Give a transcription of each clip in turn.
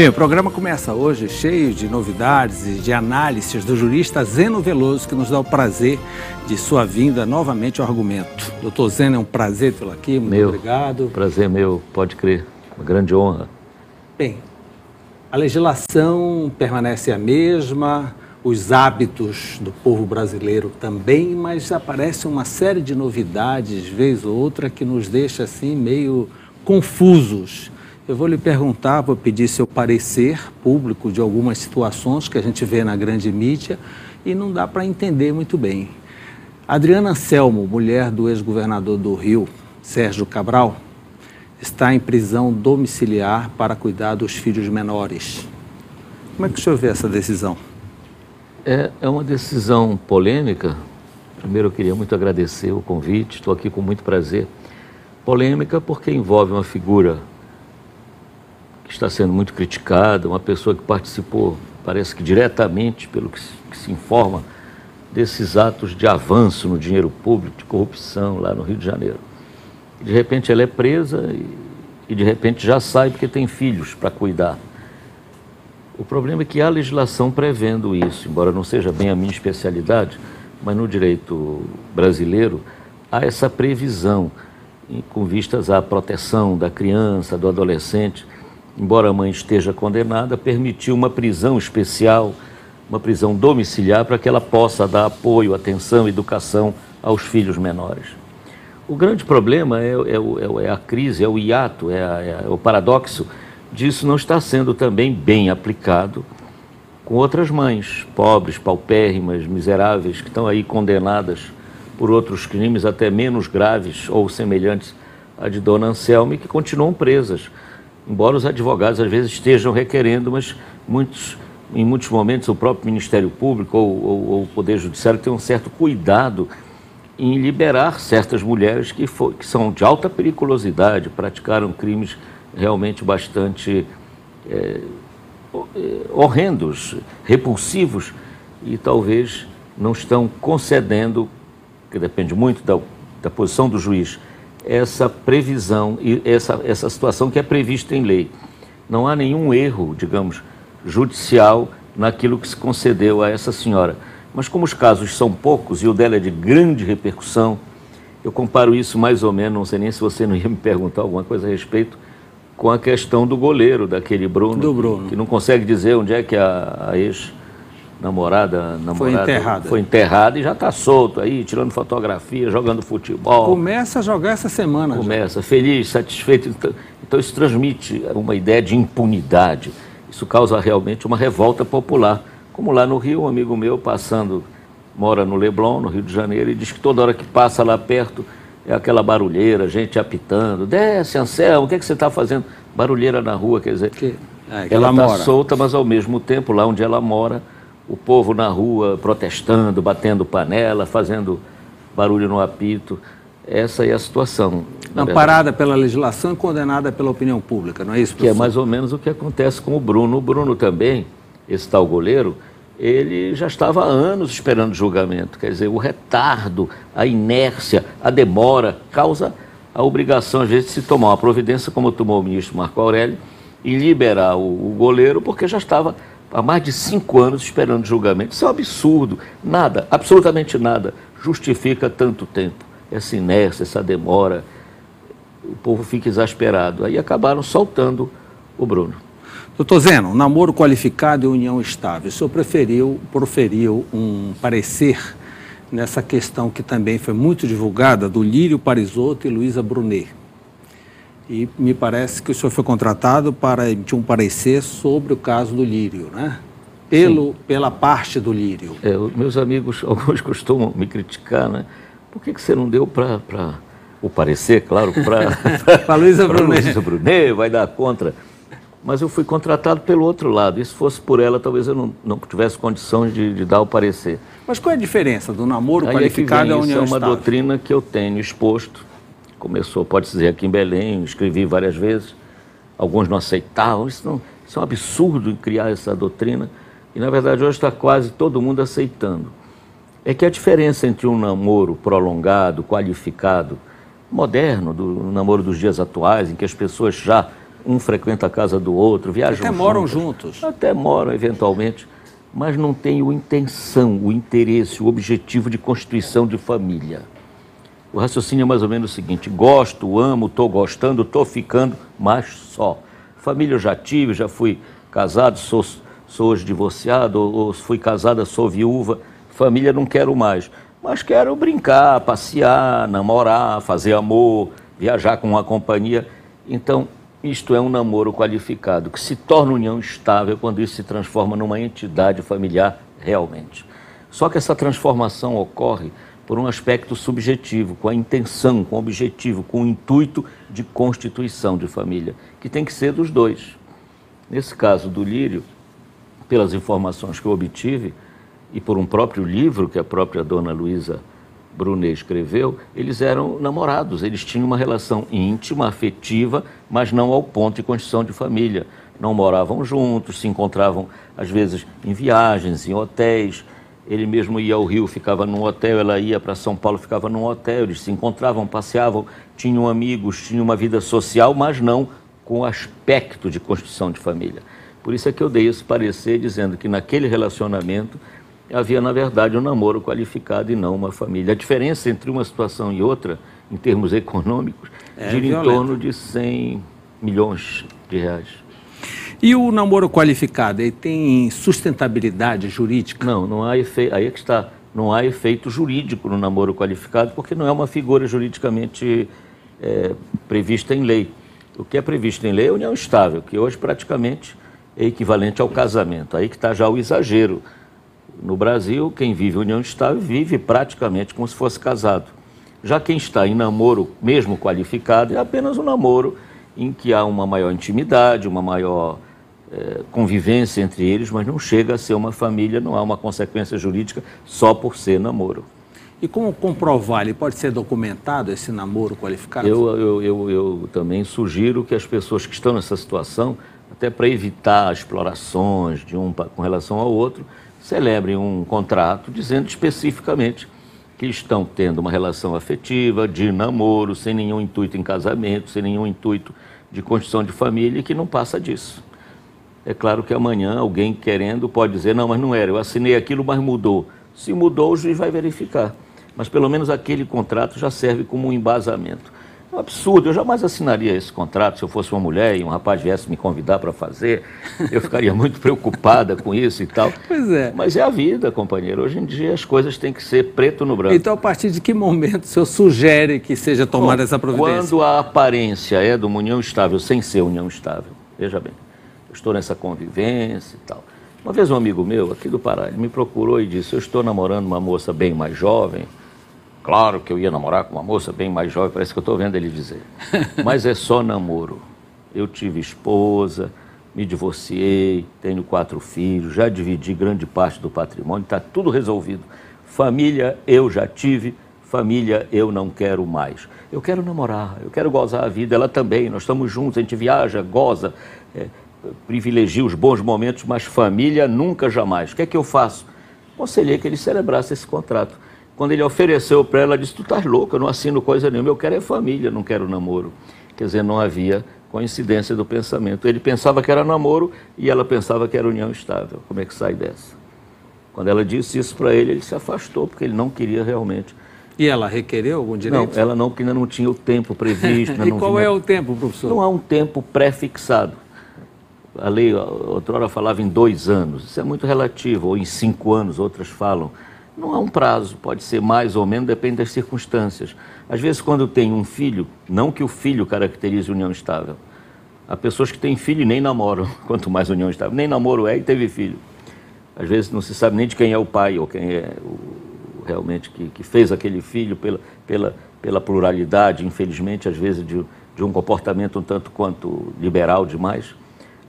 Bem, o programa começa hoje cheio de novidades e de análises do jurista Zeno Veloso, que nos dá o prazer de sua vinda novamente ao argumento. Doutor Zeno, é um prazer tê-lo aqui, muito meu, obrigado. Prazer meu, pode crer, uma grande honra. Bem, a legislação permanece a mesma, os hábitos do povo brasileiro também, mas aparece uma série de novidades, vez ou outra, que nos deixa assim meio confusos. Eu vou lhe perguntar, vou pedir seu parecer público de algumas situações que a gente vê na grande mídia e não dá para entender muito bem. Adriana Anselmo, mulher do ex-governador do Rio, Sérgio Cabral, está em prisão domiciliar para cuidar dos filhos menores. Como é que o senhor vê essa decisão? É, é uma decisão polêmica. Primeiro, eu queria muito agradecer o convite, estou aqui com muito prazer. Polêmica porque envolve uma figura que está sendo muito criticada, uma pessoa que participou, parece que diretamente, pelo que se, que se informa, desses atos de avanço no dinheiro público, de corrupção lá no Rio de Janeiro. De repente ela é presa e, e de repente já sai porque tem filhos para cuidar. O problema é que há legislação prevendo isso, embora não seja bem a minha especialidade, mas no direito brasileiro há essa previsão com vistas à proteção da criança, do adolescente embora a mãe esteja condenada, permitiu uma prisão especial, uma prisão domiciliar, para que ela possa dar apoio, atenção, educação aos filhos menores. O grande problema é, é, é a crise, é o hiato, é, a, é, o paradoxo disso não está sendo também bem aplicado com outras mães, pobres, paupérrimas, miseráveis, que estão aí condenadas por outros crimes até menos graves ou semelhantes à de Dona Anselme, que continuam presas embora os advogados às vezes estejam requerendo, mas muitos, em muitos momentos o próprio Ministério Público ou, ou, ou o Poder Judiciário tem um certo cuidado em liberar certas mulheres que, for, que são de alta periculosidade, praticaram crimes realmente bastante é, horrendos, repulsivos e talvez não estão concedendo, que depende muito da, da posição do juiz, essa previsão e essa, essa situação que é prevista em lei. Não há nenhum erro, digamos, judicial naquilo que se concedeu a essa senhora. Mas como os casos são poucos e o dela é de grande repercussão, eu comparo isso mais ou menos, não sei nem se você não ia me perguntar alguma coisa a respeito, com a questão do goleiro, daquele Bruno, do Bruno. que não consegue dizer onde é que a, a ex namorada, namorada foi enterrada. Foi enterrada e já está solto aí, tirando fotografia, jogando futebol. Começa a jogar essa semana. Começa, já. feliz, satisfeito. Então, então isso transmite uma ideia de impunidade. Isso causa realmente uma revolta popular. Como lá no Rio, um amigo meu passando, mora no Leblon, no Rio de Janeiro, e diz que toda hora que passa lá perto é aquela barulheira, gente apitando. Desce, Anselmo, o que, é que você está fazendo? Barulheira na rua, quer dizer. Que, é, que ela está solta, mas ao mesmo tempo, lá onde ela mora, o povo na rua protestando, batendo panela, fazendo barulho no apito. Essa é a situação. Amparada pela legislação e condenada pela opinião pública, não é isso, professor? Que é mais ou menos o que acontece com o Bruno. O Bruno também, esse tal goleiro, ele já estava há anos esperando julgamento. Quer dizer, o retardo, a inércia, a demora causa a obrigação, às vezes, de se tomar uma providência, como tomou o ministro Marco Aurélio, e liberar o, o goleiro, porque já estava há mais de cinco anos esperando julgamento. Isso é um absurdo. Nada, absolutamente nada, justifica tanto tempo. Essa inércia, essa demora. O povo fica exasperado. Aí acabaram soltando o Bruno. Doutor Zeno, namoro qualificado e união estável. O senhor preferiu, proferiu um parecer nessa questão que também foi muito divulgada do Lírio Parisotto e Luísa Brunet e me parece que o senhor foi contratado para emitir um parecer sobre o caso do Lírio, né? Pelo, pela parte do Lírio. É, meus amigos, alguns costumam me criticar, né? Por que, que você não deu para o parecer, claro, para a Luísa Brunet. Luísa Brunet, vai dar contra. Mas eu fui contratado pelo outro lado. E se fosse por ela, talvez eu não, não tivesse condições de, de dar o parecer. Mas qual é a diferença do namoro Aí qualificado é a união Isso é uma estável? doutrina que eu tenho exposto começou, pode-se dizer, aqui em Belém, escrevi várias vezes, alguns não aceitavam, isso, não, isso é um absurdo criar essa doutrina, e na verdade hoje está quase todo mundo aceitando. É que a diferença entre um namoro prolongado, qualificado, moderno, do namoro dos dias atuais, em que as pessoas já um frequenta a casa do outro, viajam Até moram juntos. Até moram, eventualmente, mas não tem a intenção, o interesse, o objetivo de constituição de família. O raciocínio é mais ou menos o seguinte: gosto, amo, estou gostando, estou ficando, mas só. Família eu já tive, já fui casado, sou, sou hoje divorciado, ou, ou fui casada, sou viúva. Família não quero mais, mas quero brincar, passear, namorar, fazer amor, viajar com uma companhia. Então, isto é um namoro qualificado, que se torna união estável quando isso se transforma numa entidade familiar realmente. Só que essa transformação ocorre por um aspecto subjetivo, com a intenção, com o objetivo, com o intuito de constituição de família, que tem que ser dos dois. Nesse caso do Lírio, pelas informações que eu obtive e por um próprio livro que a própria dona Luísa Brunet escreveu, eles eram namorados, eles tinham uma relação íntima, afetiva, mas não ao ponto de constituição de família. Não moravam juntos, se encontravam às vezes em viagens, em hotéis, ele mesmo ia ao Rio, ficava num hotel, ela ia para São Paulo, ficava num hotel, eles se encontravam, passeavam, tinham amigos, tinham uma vida social, mas não com aspecto de construção de família. Por isso é que eu dei esse parecer dizendo que naquele relacionamento havia, na verdade, um namoro qualificado e não uma família. A diferença entre uma situação e outra, em termos econômicos, é gira violenta. em torno de 100 milhões de reais. E o namoro qualificado, ele tem sustentabilidade jurídica? Não, não há efeito, aí é que está, não há efeito jurídico no namoro qualificado, porque não é uma figura juridicamente é, prevista em lei. O que é previsto em lei é união estável, que hoje praticamente é equivalente ao casamento. Aí que está já o exagero. No Brasil, quem vive união estável vive praticamente como se fosse casado. Já quem está em namoro, mesmo qualificado, é apenas um namoro em que há uma maior intimidade, uma maior convivência entre eles, mas não chega a ser uma família, não há uma consequência jurídica só por ser namoro. E como comprovar? Ele pode ser documentado, esse namoro qualificado? Eu, eu, eu, eu também sugiro que as pessoas que estão nessa situação, até para evitar explorações de um com relação ao outro, celebrem um contrato dizendo especificamente que estão tendo uma relação afetiva, de namoro, sem nenhum intuito em casamento, sem nenhum intuito de construção de família e que não passa disso. É claro que amanhã alguém querendo pode dizer, não, mas não era, eu assinei aquilo, mas mudou. Se mudou, o juiz vai verificar. Mas pelo menos aquele contrato já serve como um embasamento. É um absurdo, eu jamais assinaria esse contrato se eu fosse uma mulher e um rapaz viesse me convidar para fazer. Eu ficaria muito preocupada com isso e tal. Pois é. Mas é a vida, companheiro. Hoje em dia as coisas têm que ser preto no branco. Então, a partir de que momento o senhor sugere que seja tomada Bom, essa providência? Quando a aparência é de uma união estável sem ser união estável. Veja bem estou nessa convivência e tal. Uma vez um amigo meu, aqui do Pará, ele me procurou e disse, eu estou namorando uma moça bem mais jovem. Claro que eu ia namorar com uma moça bem mais jovem, parece que eu estou vendo ele dizer. Mas é só namoro. Eu tive esposa, me divorciei, tenho quatro filhos, já dividi grande parte do patrimônio, está tudo resolvido. Família eu já tive, família eu não quero mais. Eu quero namorar, eu quero gozar a vida, ela também, nós estamos juntos, a gente viaja, goza, é, privilegio os bons momentos, mas família nunca, jamais. O que é que eu faço? Aconselhei que ele celebrasse esse contrato. Quando ele ofereceu para ela, ela disse: Tu estás louco, eu não assino coisa nenhuma, eu quero é família, não quero namoro. Quer dizer, não havia coincidência do pensamento. Ele pensava que era namoro e ela pensava que era união estável. Como é que sai dessa? Quando ela disse isso para ele, ele se afastou, porque ele não queria realmente. E ela requereu algum direito? Não, ela não, porque ainda não tinha o tempo previsto. e qual vinha... é o tempo, professor? Não há um tempo pré-fixado a lei outrora falava em dois anos, isso é muito relativo, ou em cinco anos, outras falam. Não há um prazo, pode ser mais ou menos, depende das circunstâncias. Às vezes, quando tem um filho, não que o filho caracterize união estável. Há pessoas que têm filho e nem namoram, quanto mais união estável. Nem namoro é e teve filho. Às vezes não se sabe nem de quem é o pai ou quem é o, realmente que, que fez aquele filho pela, pela, pela pluralidade, infelizmente, às vezes, de, de um comportamento um tanto quanto liberal demais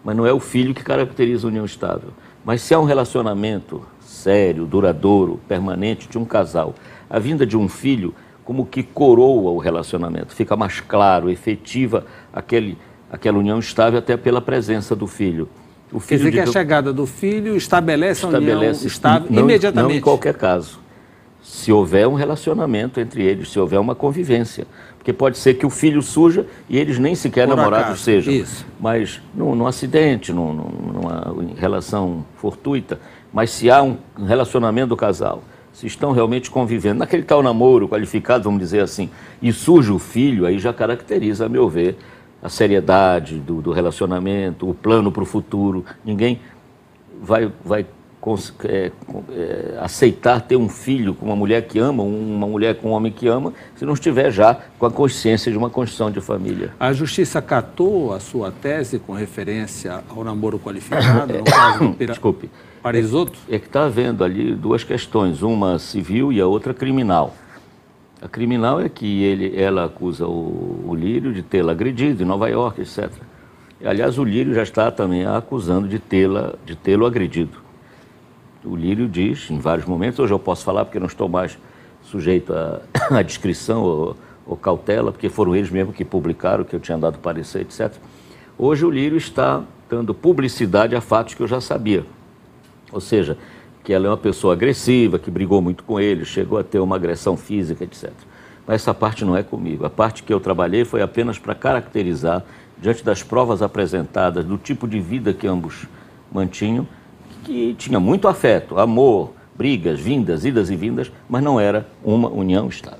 mas não é o filho que caracteriza a união estável. Mas se há um relacionamento sério, duradouro, permanente de um casal, a vinda de um filho como que coroa o relacionamento, fica mais claro, efetiva aquele, aquela união estável até pela presença do filho. O filho Quer dizer que a chegada do filho estabelece, estabelece a união estável não, imediatamente? Não em qualquer caso. Se houver um relacionamento entre eles, se houver uma convivência. Porque pode ser que o filho suja e eles nem sequer Por namorados acaso, sejam. Isso. Mas num, num acidente, num, numa relação fortuita, mas se há um relacionamento do casal, se estão realmente convivendo, naquele tal namoro qualificado, vamos dizer assim, e surge o filho, aí já caracteriza, a meu ver, a seriedade do, do relacionamento, o plano para o futuro. Ninguém vai, vai é, é, aceitar ter um filho com uma mulher que ama, uma mulher com um homem que ama, se não estiver já com a consciência de uma construção de família. A Justiça catou a sua tese com referência ao namoro qualificado, no caso do Pira... Desculpe. Parisotto? É, é que está havendo ali duas questões, uma civil e a outra criminal. A criminal é que ele, ela acusa o, o Lírio de tê-la agredido em Nova York, etc. Aliás, o Lírio já está também acusando de tê-la, de tê-lo agredido o Lírio diz em vários momentos, hoje eu posso falar porque não estou mais sujeito à, descrição ou, ou, cautela, porque foram eles mesmos que publicaram, que eu tinha dado parecer, etc. Hoje o Lírio está dando publicidade a fatos que eu já sabia. Ou seja, que ela é uma pessoa agressiva, que brigou muito com ele, chegou a ter uma agressão física, etc. Mas essa parte não é comigo. A parte que eu trabalhei foi apenas para caracterizar, diante das provas apresentadas, do tipo de vida que ambos mantinham, que tinha muito afeto, amor, brigas, vindas, idas e vindas, mas não era uma união estável.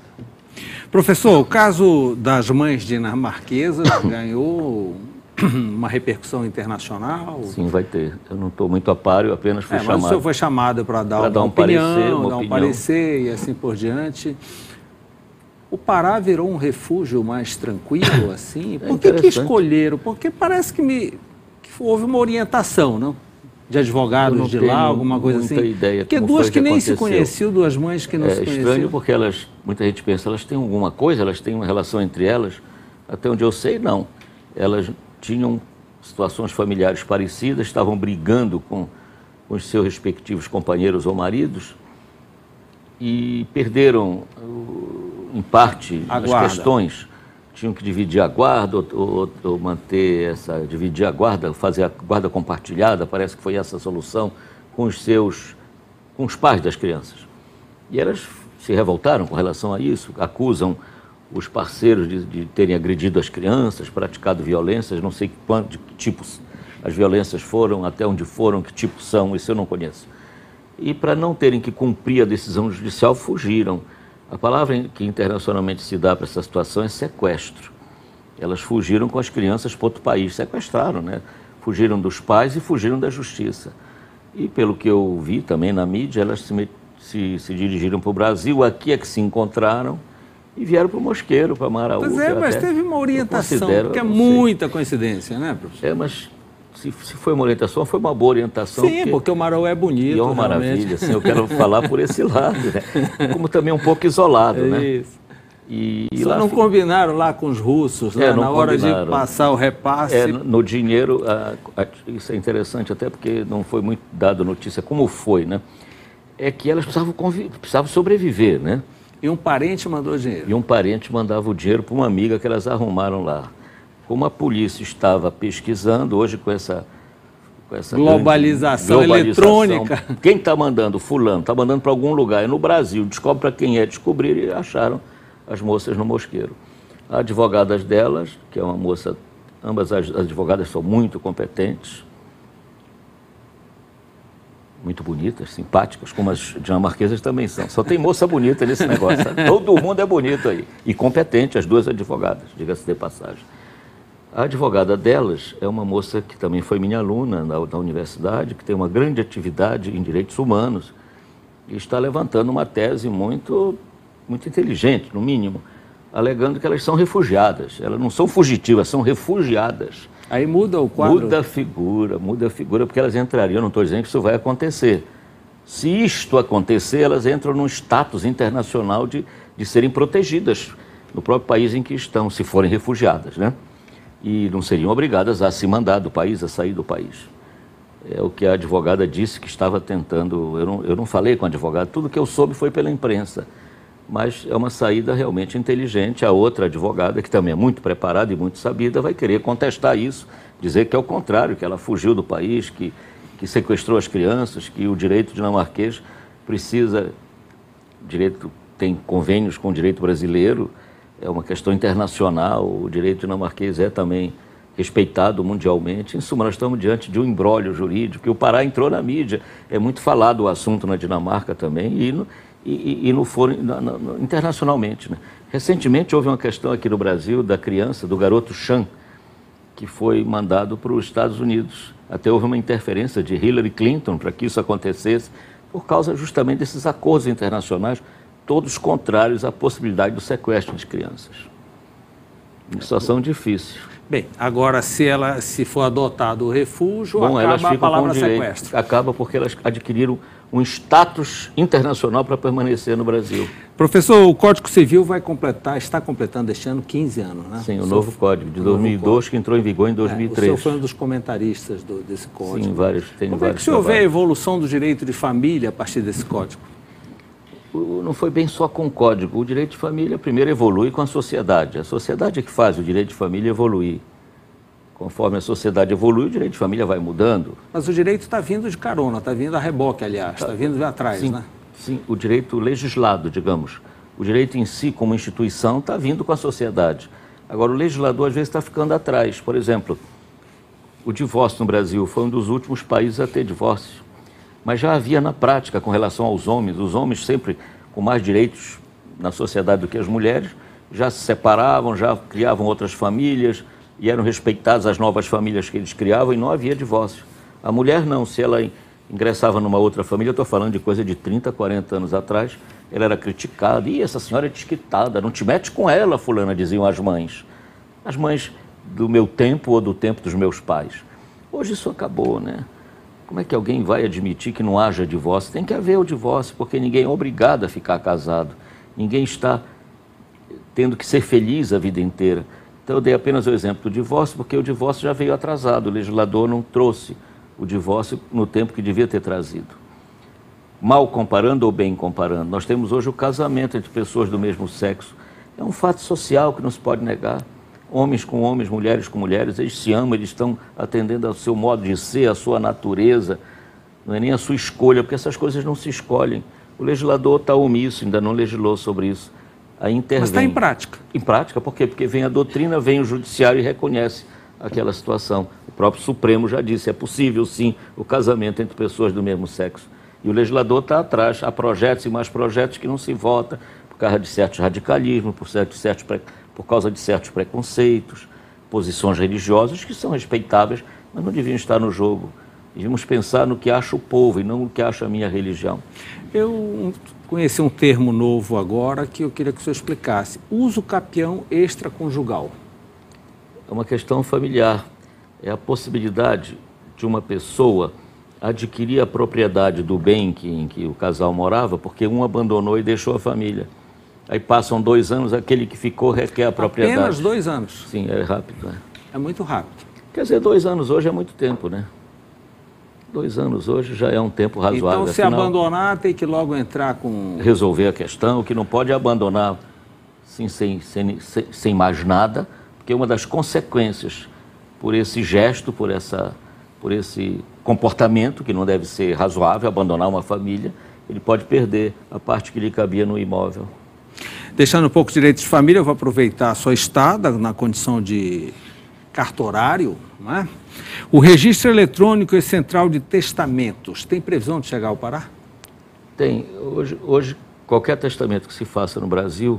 Professor, o caso das mães dinamarquesas ganhou uma repercussão internacional? Sim, vai ter. Eu não estou muito a par, eu apenas fui é, chamado. Mas o senhor foi chamado para dar, dar, um opinião, parecer, uma dar um parecer e assim por diante. O Pará virou um refúgio mais tranquilo, assim? Por que, que escolheram? Porque parece que, me, que houve uma orientação, não? De advogados de lá, alguma coisa assim? ideia. Porque duas que, que nem se conheciam, duas mães que não é, se conheciam. É estranho porque elas, muita gente pensa, elas têm alguma coisa, elas têm uma relação entre elas. Até onde eu sei, não. Elas tinham situações familiares parecidas, estavam brigando com, com os seus respectivos companheiros ou maridos e perderam, em parte, as questões tinham que dividir a guarda ou, ou, ou, manter essa, dividir a guarda, fazer a guarda compartilhada, parece que foi essa a solução com os seus, com os pais das crianças. E elas se revoltaram com relação a isso, acusam os parceiros de, de terem agredido as crianças, praticado violências, não sei quanto, de que tipos as violências foram, até onde foram, que tipo são, isso eu não conheço. E para não terem que cumprir a decisão judicial, fugiram a palavra que internacionalmente se dá para essa situação é sequestro. Elas fugiram com as crianças para outro país, sequestraram, né? Fugiram dos pais e fugiram da justiça. E pelo que eu vi também na mídia, elas se, se, se dirigiram para o Brasil, aqui é que se encontraram e vieram para o Mosqueiro, para Maraú. Pois é, mas teve uma orientação, porque é muita coincidência, né, professor? É, mas se, se foi uma orientação, foi uma boa orientação. Sim, porque, porque o Marau é bonito. E é uma maravilha, assim, eu quero falar por esse lado, né? Como também um pouco isolado, é né? Isso. E, Só lá não combinaram lá com os russos, é, na hora de passar o repasse? É, no dinheiro, a, a, isso é interessante até porque não foi muito dado notícia como foi, né? É que elas precisavam, precisavam sobreviver, né? E um parente mandou dinheiro? E um parente mandava o dinheiro para uma amiga que elas arrumaram lá. Como a polícia estava pesquisando, hoje com essa, essa globalização, globalização, eletrônica. Quem está mandando? Fulano, está mandando para algum lugar, é no Brasil. Descobre para quem é, descobrir e acharam as moças no mosqueiro. A advogadas delas, que é uma moça, ambas as advogadas são muito competentes, muito bonitas, simpáticas, como as dinamarquesas também são. Só tem moça bonita nesse negócio. Todo mundo é bonito aí. E competente, as duas advogadas, diga-se de passagem. A advogada delas é uma moça que também foi minha aluna na, na universidade, que tem uma grande atividade em direitos humanos e está levantando uma tese muito, muito inteligente, no mínimo, alegando que elas são refugiadas. Elas não são fugitivas, são refugiadas. Aí muda o quadro? Muda a figura, muda a figura, porque elas entrariam, não estou dizendo que isso vai acontecer. Se isto acontecer, elas entram num status internacional de, de serem protegidas no próprio país em que estão, se forem refugiadas, né? E não seriam obrigadas a se mandar do país, a sair do país. É o que a advogada disse que estava tentando. Eu não, eu não falei com a advogada, tudo que eu soube foi pela imprensa. Mas é uma saída realmente inteligente. A outra advogada, que também é muito preparada e muito sabida, vai querer contestar isso, dizer que é o contrário, que ela fugiu do país, que, que sequestrou as crianças, que o direito dinamarquês precisa direito tem convênios com o direito brasileiro, é uma questão internacional, o direito dinamarquês é também respeitado mundialmente. Em suma, nós estamos diante de um embrólio jurídico, e o Pará entrou na mídia, é muito falado o assunto na Dinamarca também e no, e, e no foro na, na, internacionalmente. Né? Recentemente houve uma questão aqui no Brasil da criança, do garoto Chan, que foi mandado para os Estados Unidos. Até houve uma interferência de Hillary Clinton para que isso acontecesse, por causa justamente desses acordos internacionais, todos contrários à possibilidade do sequestro de crianças. Uma situação difícil. Bem, agora se ela se for adotado o refúgio, Bom, acaba a palavra sequestro. Acaba porque elas adquiriram um status internacional para permanecer no Brasil. Professor, o Código Civil vai completar, está completando este ano 15 anos, né? Sim, o, o novo senhor, Código de 2002 código. que entrou em vigor em 2003. É, o senhor foi um dos comentaristas do, desse Código. Sim, vários, tem Como vários é que o senhor trabalhos. vê a evolução do direito de família a partir desse Código? Não foi bem só com o código. O direito de família primeiro evolui com a sociedade. A sociedade é que faz o direito de família evoluir. Conforme a sociedade evolui, o direito de família vai mudando. Mas o direito está vindo de carona, está vindo a reboque, aliás, está tá vindo de atrás, sim, né? Sim, o direito legislado, digamos. O direito em si, como instituição, está vindo com a sociedade. Agora, o legislador, às vezes, está ficando atrás. Por exemplo, o divórcio no Brasil foi um dos últimos países a ter divórcio. Mas já havia na prática com relação aos homens, os homens sempre com mais direitos na sociedade do que as mulheres, já se separavam, já criavam outras famílias, e eram respeitadas as novas famílias que eles criavam e não havia divórcio. A mulher não, se ela ingressava numa outra família, estou falando de coisa de 30, 40 anos atrás, ela era criticada, e essa senhora é desquitada, não te mete com ela, fulana, diziam as mães. As mães do meu tempo ou do tempo dos meus pais. Hoje isso acabou, né? Como é que alguém vai admitir que não haja divórcio? Tem que haver o divórcio, porque ninguém é obrigado a ficar casado. Ninguém está tendo que ser feliz a vida inteira. Então eu dei apenas o exemplo do divórcio, porque o divórcio já veio atrasado, o legislador não trouxe o divórcio no tempo que devia ter trazido. Mal comparando ou bem comparando, nós temos hoje o casamento entre pessoas do mesmo sexo. É um fato social que não se pode negar. Homens com homens, mulheres com mulheres, eles se amam, eles estão atendendo ao seu modo de ser, à sua natureza, não é nem a sua escolha, porque essas coisas não se escolhem. O legislador está omisso, ainda não legislou sobre isso aí intervém. Mas está em prática. Em prática, por quê? Porque vem a doutrina, vem o judiciário e reconhece aquela situação. O próprio Supremo já disse, é possível sim o casamento entre pessoas do mesmo sexo. E o legislador está atrás, há projetos e mais projetos que não se vota por causa de certos radicalismos, por, certos, certos, por causa de certos preconceitos, posições religiosas que são respeitáveis, mas não deviam estar no jogo. Devíamos pensar no que acha o povo e não no que acha a minha religião. Eu conheci um termo novo agora que eu queria que o senhor explicasse. Uso capião extraconjugal. É uma questão familiar. É a possibilidade de uma pessoa adquirir a propriedade do bem que, em que o casal morava, porque um abandonou e deixou a família. Aí passam dois anos, aquele que ficou requer a propriedade. Apenas dois anos? Sim, é rápido. Né? É muito rápido. Quer dizer, dois anos hoje é muito tempo, né? Dois anos hoje já é um tempo razoável. Então, se Afinal, abandonar, tem que logo entrar com. Resolver a questão, que não pode é abandonar sim, sem, sem, sem, sem mais nada, porque uma das consequências por esse gesto, por, essa, por esse comportamento, que não deve ser razoável, abandonar uma família, ele pode perder a parte que lhe cabia no imóvel. Deixando um pouco de direito de família, eu vou aproveitar a sua estada na condição de cartorário, não é? O registro eletrônico e central de testamentos, tem previsão de chegar ao Pará? Tem. Hoje, hoje, qualquer testamento que se faça no Brasil,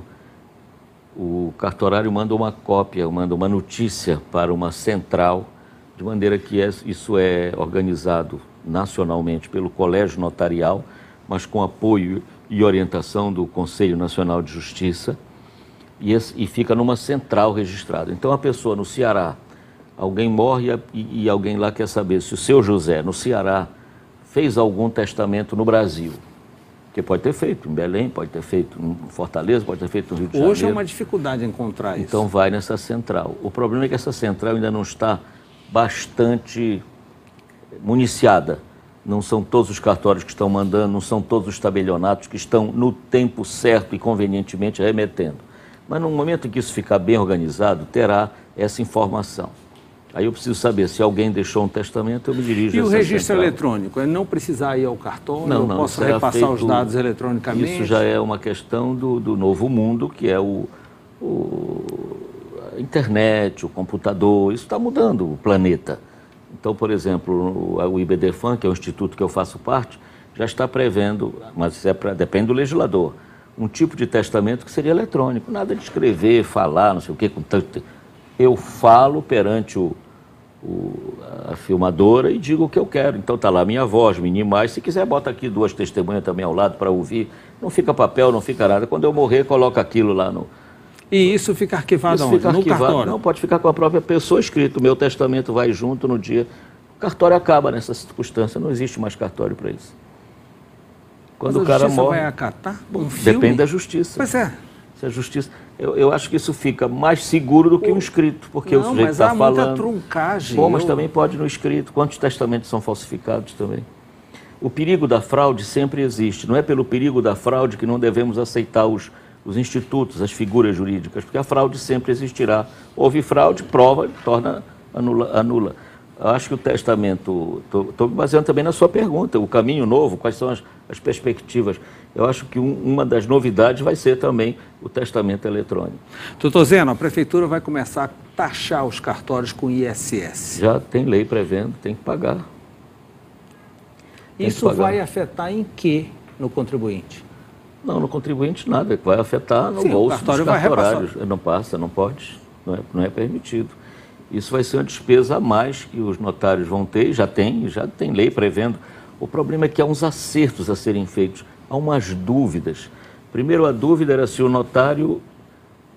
o cartorário manda uma cópia, manda uma notícia para uma central, de maneira que é, isso é organizado nacionalmente pelo Colégio Notarial, mas com apoio e orientação do Conselho Nacional de Justiça, e, e fica numa central registrada. Então, a pessoa no Ceará alguém morre e, e, alguém lá quer saber se o seu José, no Ceará, fez algum testamento no Brasil. Que pode ter feito em Belém, pode ter feito em Fortaleza, pode ter feito no Rio de Janeiro. Hoje é uma dificuldade encontrar isso. Então vai nessa central. O problema é que essa central ainda não está bastante municiada. Não são todos os cartórios que estão mandando, não são todos os tabelionatos que estão no tempo certo e convenientemente remetendo. Mas no momento em que isso ficar bem organizado, terá essa informação. Aí eu preciso saber se alguém deixou um testamento, eu me dirijo E o registro central. eletrônico? É não precisar ir ao cartório? Não, eu não, posso é repassar os feito- dados eletronicamente? Isso já é uma questão do, do novo mundo, que é o, o- a internet, o computador. Isso está mudando o planeta. Então, por exemplo, o, IBDFAN, que é o instituto que eu faço parte, já está prevendo, mas é pra, depende do legislador, um tipo de testamento que seria eletrônico. Nada de escrever, falar, não sei o quê. Com tanto... Eu falo perante o, o- a filmadora e digo o que eu quero. Então tá lá minha voz, minha imagem. Se quiser, bota aqui duas testemunhas também ao lado para ouvir. Não fica papel, não fica nada. Quando eu morrer, coloca aquilo lá no. E isso fica arquivado Isso onde? fica no arquivado. cartório? Não, pode ficar com a própria pessoa escrito. O meu testamento vai junto no dia. O cartório acaba nessa circunstância. Não existe mais cartório para isso. Quando Mas o cara a justiça morre. vai acatar filme? Depende da justiça. Pois é. Se a justiça. Eu, eu acho que isso fica mais seguro do que um escrito, porque o Não, sujeito mas está há muita falando. truncagem. Bom, mas Eu- também pode no escrito. Quantos testamentos são falsificados também? O perigo da fraude sempre existe. Não é pelo perigo da fraude que não devemos aceitar os, os institutos, as figuras jurídicas, porque a fraude sempre existirá. Houve fraude, prova, torna anula. anula. Acho que o testamento, estou me baseando também na sua pergunta, o caminho novo, quais são as, as perspectivas. Eu acho que um- uma das novidades vai ser também o testamento eletrônico. Doutor Zeno, a prefeitura vai começar a taxar os cartórios com ISS. Já tem lei prevendo, tem que pagar. Tem que Isso pagar. vai afetar em que no contribuinte? Não, no contribuinte nada, vai afetar no Sim, bolso dos cartorários. Não passa, não pode, não é, não é permitido. Isso vai ser uma despesa a mais que os notários vão ter, já tem, já tem lei prevendo. O problema é que há uns acertos a serem feitos, há umas dúvidas. Primeiro, a dúvida era se o notário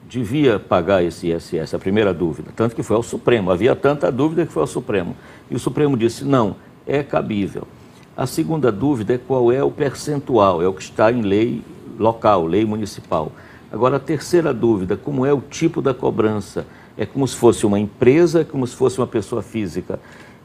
devia pagar esse ISS, a primeira dúvida, tanto que foi ao Supremo. Havia tanta dúvida que foi ao Supremo. E o Supremo disse: não, é cabível. A segunda dúvida é qual é o percentual, é o que está em lei local, lei municipal. Agora, a terceira dúvida, como é o tipo da cobrança? É como se fosse uma empresa, como se fosse uma pessoa física.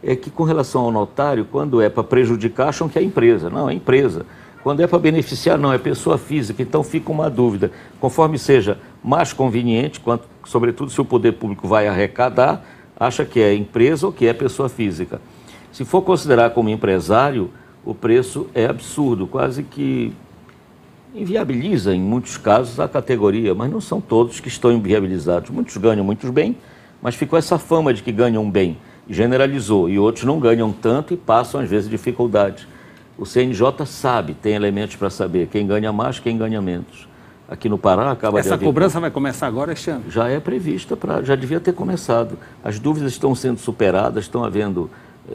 É que, com relação ao notário, quando é para prejudicar, acham que é empresa. Não, é empresa. Quando é para beneficiar, não, é pessoa física. Então fica uma dúvida. Conforme seja mais conveniente, quanto, sobretudo se o poder público vai arrecadar, acha que é empresa ou que é pessoa física. Se for considerar como empresário, o preço é absurdo, quase que inviabiliza, em muitos casos, a categoria, mas não são todos que estão inviabilizados. Muitos ganham muito bem, mas ficou essa fama de que ganham bem, generalizou, e outros não ganham tanto e passam, às vezes, dificuldades. O CNJ sabe, tem elementos para saber quem ganha mais, quem ganha menos. Aqui no Pará acaba de Essa haver- cobrança vai começar agora este ano? já é prevista para já devia ter começado. As dúvidas estão sendo superadas, estão havendo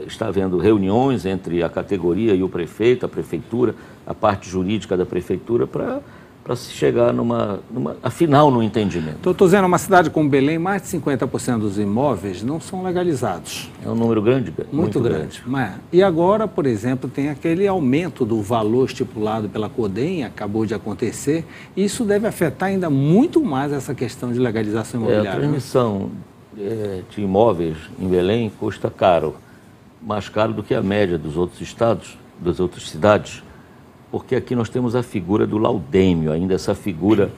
está havendo reuniões entre a categoria e o prefeito, a prefeitura, a parte jurídica da prefeitura para para se chegar numa, numa afinal no entendimento. Doutor Zeno, uma cidade como Belém, mais de 50% dos imóveis não são legalizados. É um número grande, Muito, grande. Mas, e agora, por exemplo, tem aquele aumento do valor estipulado pela CODEM, acabou de acontecer. Isso deve afetar ainda muito mais essa questão de legalização É, a imobiliária. né? transmissão é, de imóveis em Belém custa caro, mais caro do que a média dos outros estados, das outras cidades, porque aqui nós temos a figura do laudêmio, ainda essa figura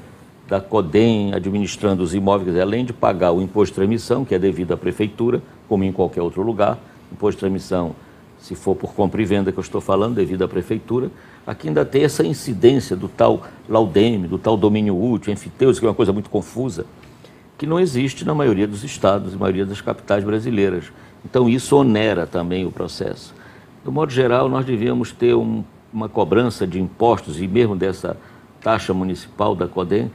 da CODEM administrando os imóveis, além de pagar o imposto de transmissão, que é devido à prefeitura, como em qualquer outro lugar, imposto de transmissão, se for por compra e venda que eu estou falando, devido à prefeitura, aqui ainda tem essa incidência do tal laudêmio, do tal domínio útil, enfiteuso, que é uma coisa muito confusa que não existe na maioria dos estados e maioria das capitais brasileiras. Então, isso onera também o processo. Do modo geral, nós devíamos ter um- uma cobrança de impostos e mesmo dessa taxa municipal da CODEM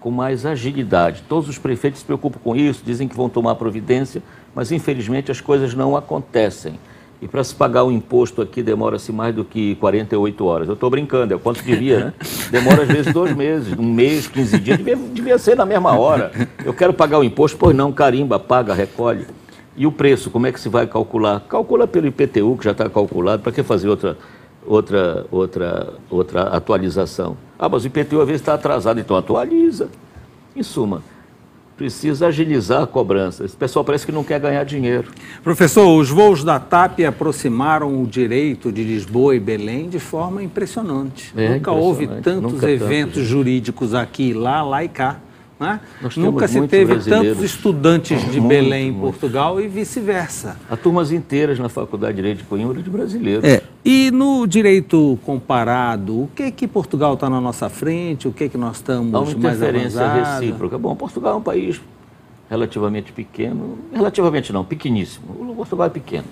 com mais agilidade. Todos os prefeitos se preocupam com isso, dizem que vão tomar providência, mas infelizmente as coisas não acontecem. E para se pagar o imposto aqui demora-se mais do que 48 horas. Eu estou brincando, é o quanto devia, né? Demora às vezes dois meses, um mês, 15 dias, devia, devia ser na mesma hora. Eu quero pagar o imposto, pois não, carimba, paga, recolhe. E o preço, como é que se vai calcular? Calcula pelo IPTU, que já está calculado, para que fazer outra, outra, outra, outra atualização? Ah, mas o IPTU às vezes está atrasado, então atualiza. Em suma, precisa agilizar a cobrança. Esse pessoal parece que não quer ganhar dinheiro. Professor, os voos da TAP aproximaram o direito de Lisboa e Belém de forma impressionante. É, Nunca houve impressionante. tantos Nunca tanto, eventos gente. jurídicos aqui, lá, lá e cá. Né? Nunca se teve tantos estudantes de muito, Belém em Portugal e vice-versa. Há turmas inteiras na Faculdade de Direito de Coimbra de brasileiros. É. E no direito comparado, o que é que Portugal está na nossa frente? O que é que nós estamos Há uma interferência recíproca. Bom, Portugal é um país relativamente pequeno, relativamente não, pequeníssimo. O Portugal é pequeno.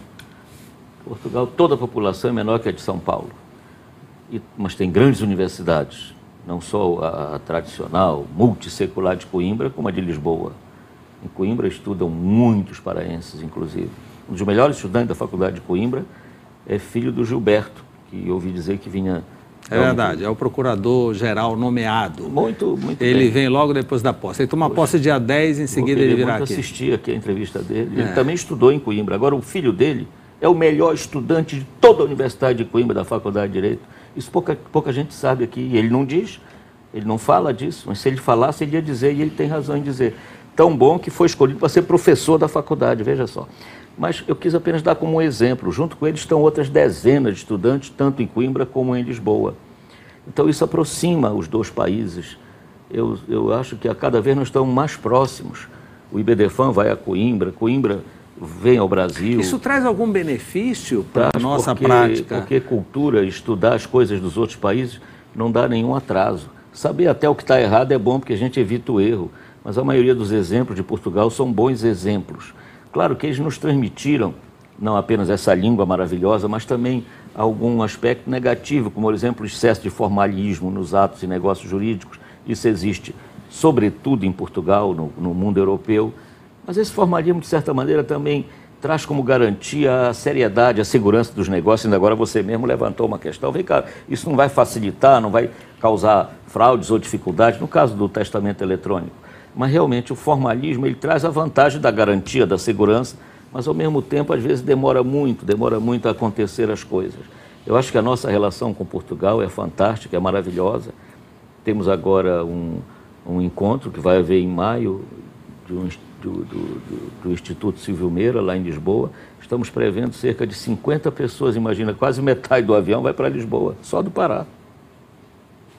Portugal, toda a população é menor que a de São Paulo. E, mas tem grandes universidades, não só a, a tradicional, multissecular de Coimbra, como a de Lisboa. Em Coimbra estudam muitos paraenses, inclusive. Um dos melhores estudantes da faculdade de Coimbra é filho do Gilberto, que ouvi dizer que vinha é verdade, é o procurador-geral nomeado. Muito, muito Ele bem. vem logo depois da posse. Ele toma Poxa, posse dia 10, em seguida ele virá muito aqui. Eu assisti aqui a entrevista dele. É. Ele também estudou em Coimbra. Agora, o filho dele é o melhor estudante de toda a Universidade de Coimbra, da Faculdade de Direito. Isso pouca, pouca gente sabe aqui. Ele não diz, ele não fala disso, mas se ele falasse, ele ia dizer, e ele tem razão em dizer. Tão bom que foi escolhido para ser professor da faculdade, veja só. Mas eu quis apenas dar como um exemplo. Junto com ele estão outras dezenas de estudantes, tanto em Coimbra como em Lisboa. Então isso aproxima os dois países. Eu, eu acho que a cada vez nós estamos mais próximos. O IBDFAN vai a Coimbra, Coimbra ao Brasil. Isso traz algum benefício para a nossa porque, prática? Porque cultura, estudar as coisas dos outros países, não dá nenhum atraso. Saber até o que está errado é bom porque a gente evita o erro, mas a maioria dos exemplos de Portugal são bons exemplos. Claro que eles nos transmitiram não apenas essa língua maravilhosa, mas também algum aspecto negativo, como, por exemplo, o excesso de formalismo nos atos e negócios jurídicos. Isso existe, sobretudo em Portugal, no, no mundo europeu. Mas esse formalismo, de certa maneira, também traz como garantia a seriedade, a segurança dos negócios. Ainda agora você mesmo levantou uma questão. Vem cá, isso não vai facilitar, não vai causar fraudes ou dificuldades, no caso do testamento eletrônico. Mas realmente o formalismo ele traz a vantagem da garantia, da segurança, mas ao mesmo tempo às vezes demora muito, demora muito a acontecer as coisas. Eu acho que a nossa relação com Portugal é fantástica, é maravilhosa. Temos agora um, um encontro que vai haver em maio um, do, do, do, Instituto Silvio Meira, lá em Lisboa. Estamos prevendo cerca de 50 pessoas, imagina, quase metade do avião vai para Lisboa, só do Pará.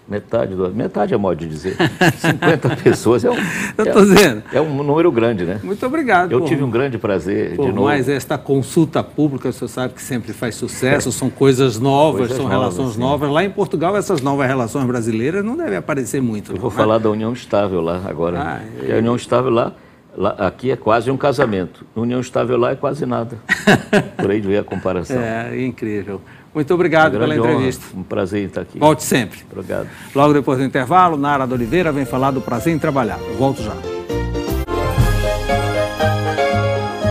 Metade do metade é modo de dizer. 50 pessoas é um, é, é, um número grande, né? Muito obrigado. Eu por, tive um grande prazer por de novo. Mas esta consulta pública, você sabe que sempre faz sucesso, são coisas novas, coisas são novas, relações sim. novas. Lá em Portugal, essas novas relações brasileiras não devem aparecer muito. Eu vou né? falar da união estável lá agora. Ah, a união estável lá, lá, aqui é quase um casamento. União estável lá é quase nada. Por aí ver a comparação. É, incrível. Muito obrigado pela entrevista. Honra, um prazer estar aqui. Volte sempre. Obrigado. Logo depois do intervalo, Nara de Oliveira vem falar do prazer em trabalhar. Eu volto já.